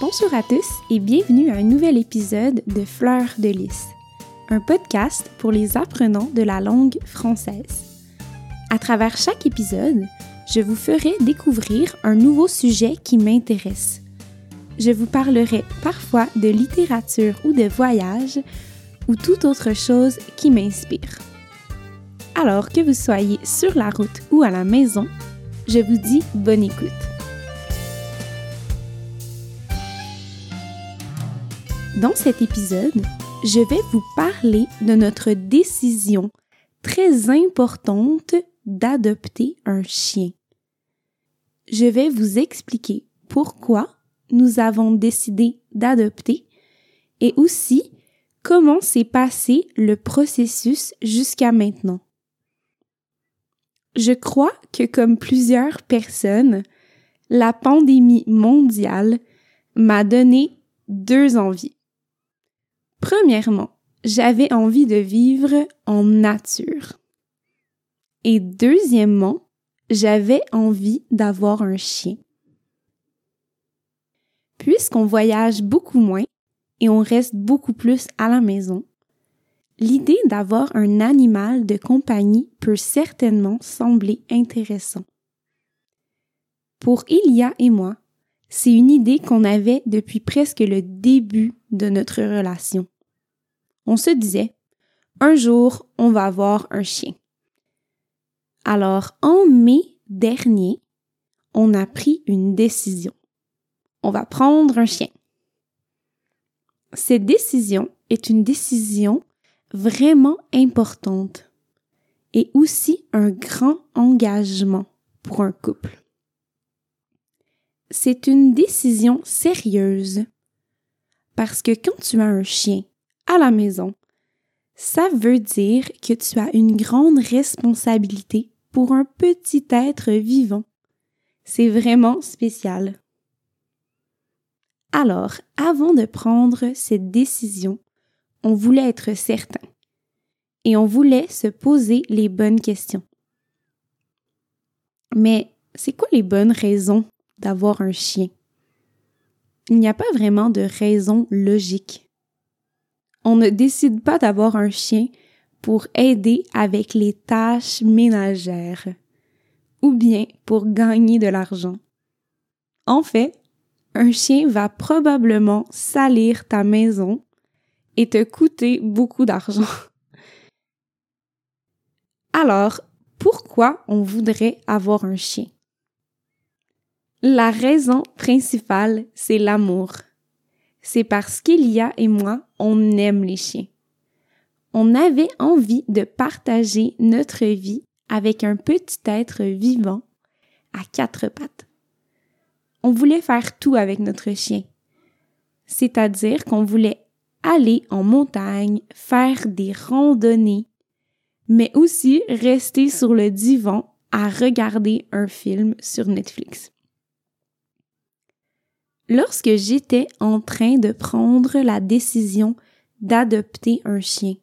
Bonjour à tous et bienvenue à un nouvel épisode de Fleurs de lys, un podcast pour les apprenants de la langue française. À travers chaque épisode, je vous ferai découvrir un nouveau sujet qui m'intéresse. Je vous parlerai parfois de littérature ou de voyage ou toute autre chose qui m'inspire. Alors que vous soyez sur la route ou à la maison, je vous dis bonne écoute. Dans cet épisode, je vais vous parler de notre décision très importante d'adopter un chien. Je vais vous expliquer pourquoi nous avons décidé d'adopter et aussi comment s'est passé le processus jusqu'à maintenant. Je crois que comme plusieurs personnes, la pandémie mondiale m'a donné deux envies. Premièrement, j'avais envie de vivre en nature. Et deuxièmement, j'avais envie d'avoir un chien. Puisqu'on voyage beaucoup moins et on reste beaucoup plus à la maison, l'idée d'avoir un animal de compagnie peut certainement sembler intéressant. Pour Ilia et moi, c'est une idée qu'on avait depuis presque le début de notre relation. On se disait, un jour, on va avoir un chien. Alors, en mai dernier, on a pris une décision. On va prendre un chien. Cette décision est une décision vraiment importante et aussi un grand engagement pour un couple c'est une décision sérieuse. Parce que quand tu as un chien à la maison, ça veut dire que tu as une grande responsabilité pour un petit être vivant. C'est vraiment spécial. Alors, avant de prendre cette décision, on voulait être certain et on voulait se poser les bonnes questions. Mais c'est quoi les bonnes raisons d'avoir un chien. Il n'y a pas vraiment de raison logique. On ne décide pas d'avoir un chien pour aider avec les tâches ménagères ou bien pour gagner de l'argent. En fait, un chien va probablement salir ta maison et te coûter beaucoup d'argent. Alors, pourquoi on voudrait avoir un chien? La raison principale, c'est l'amour. C'est parce qu'Elia et moi, on aime les chiens. On avait envie de partager notre vie avec un petit être vivant à quatre pattes. On voulait faire tout avec notre chien. C'est-à-dire qu'on voulait aller en montagne, faire des randonnées, mais aussi rester sur le divan à regarder un film sur Netflix. Lorsque j'étais en train de prendre la décision d'adopter un chien,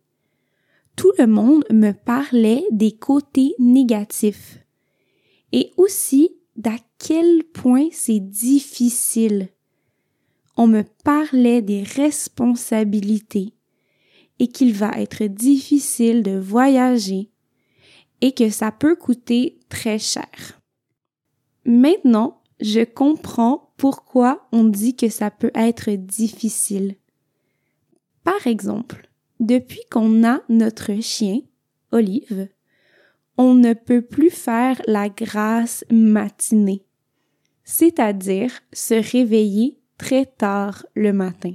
tout le monde me parlait des côtés négatifs et aussi d'à quel point c'est difficile. On me parlait des responsabilités et qu'il va être difficile de voyager et que ça peut coûter très cher. Maintenant, je comprends pourquoi on dit que ça peut être difficile. Par exemple, depuis qu'on a notre chien, Olive, on ne peut plus faire la grasse matinée, c'est-à-dire se réveiller très tard le matin.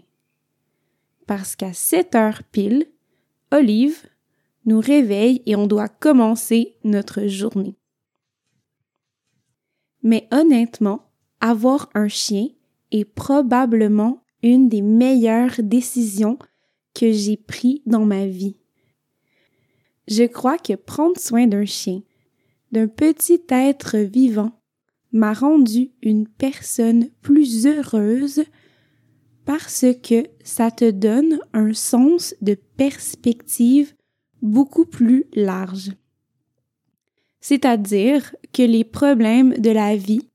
Parce qu'à 7 heures pile, Olive nous réveille et on doit commencer notre journée. Mais honnêtement, avoir un chien est probablement une des meilleures décisions que j'ai prises dans ma vie. Je crois que prendre soin d'un chien, d'un petit être vivant, m'a rendu une personne plus heureuse parce que ça te donne un sens de perspective beaucoup plus large c'est-à-dire que les problèmes de la vie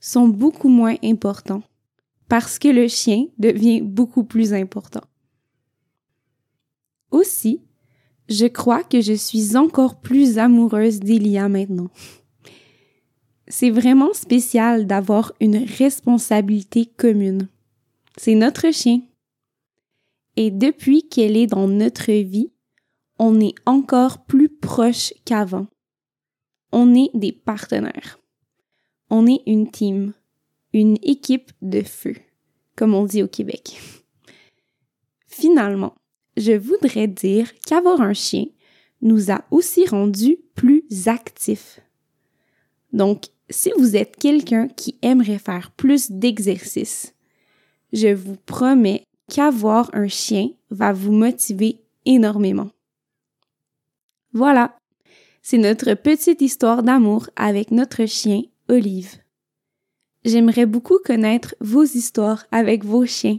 sont beaucoup moins importants parce que le chien devient beaucoup plus important. Aussi, je crois que je suis encore plus amoureuse d'Elia maintenant. C'est vraiment spécial d'avoir une responsabilité commune. C'est notre chien. Et depuis qu'elle est dans notre vie, on est encore plus proche qu'avant. On est des partenaires. On est une team, une équipe de feu, comme on dit au Québec. Finalement, je voudrais dire qu'avoir un chien nous a aussi rendus plus actifs. Donc, si vous êtes quelqu'un qui aimerait faire plus d'exercice, je vous promets qu'avoir un chien va vous motiver énormément. Voilà, c'est notre petite histoire d'amour avec notre chien Olive. J'aimerais beaucoup connaître vos histoires avec vos chiens.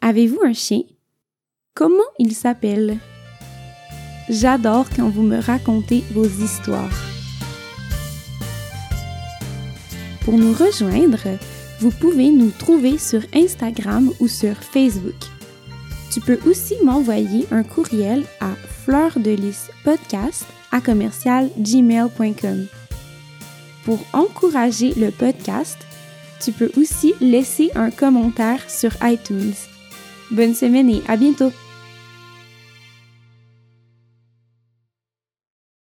Avez-vous un chien? Comment il s'appelle? J'adore quand vous me racontez vos histoires. Pour nous rejoindre, vous pouvez nous trouver sur Instagram ou sur Facebook. Tu peux aussi m'envoyer un courriel à fleurdelisspodcast à commercial gmail.com. Pour encourager le podcast, tu peux aussi laisser un commentaire sur iTunes. Bonne semaine et à bientôt!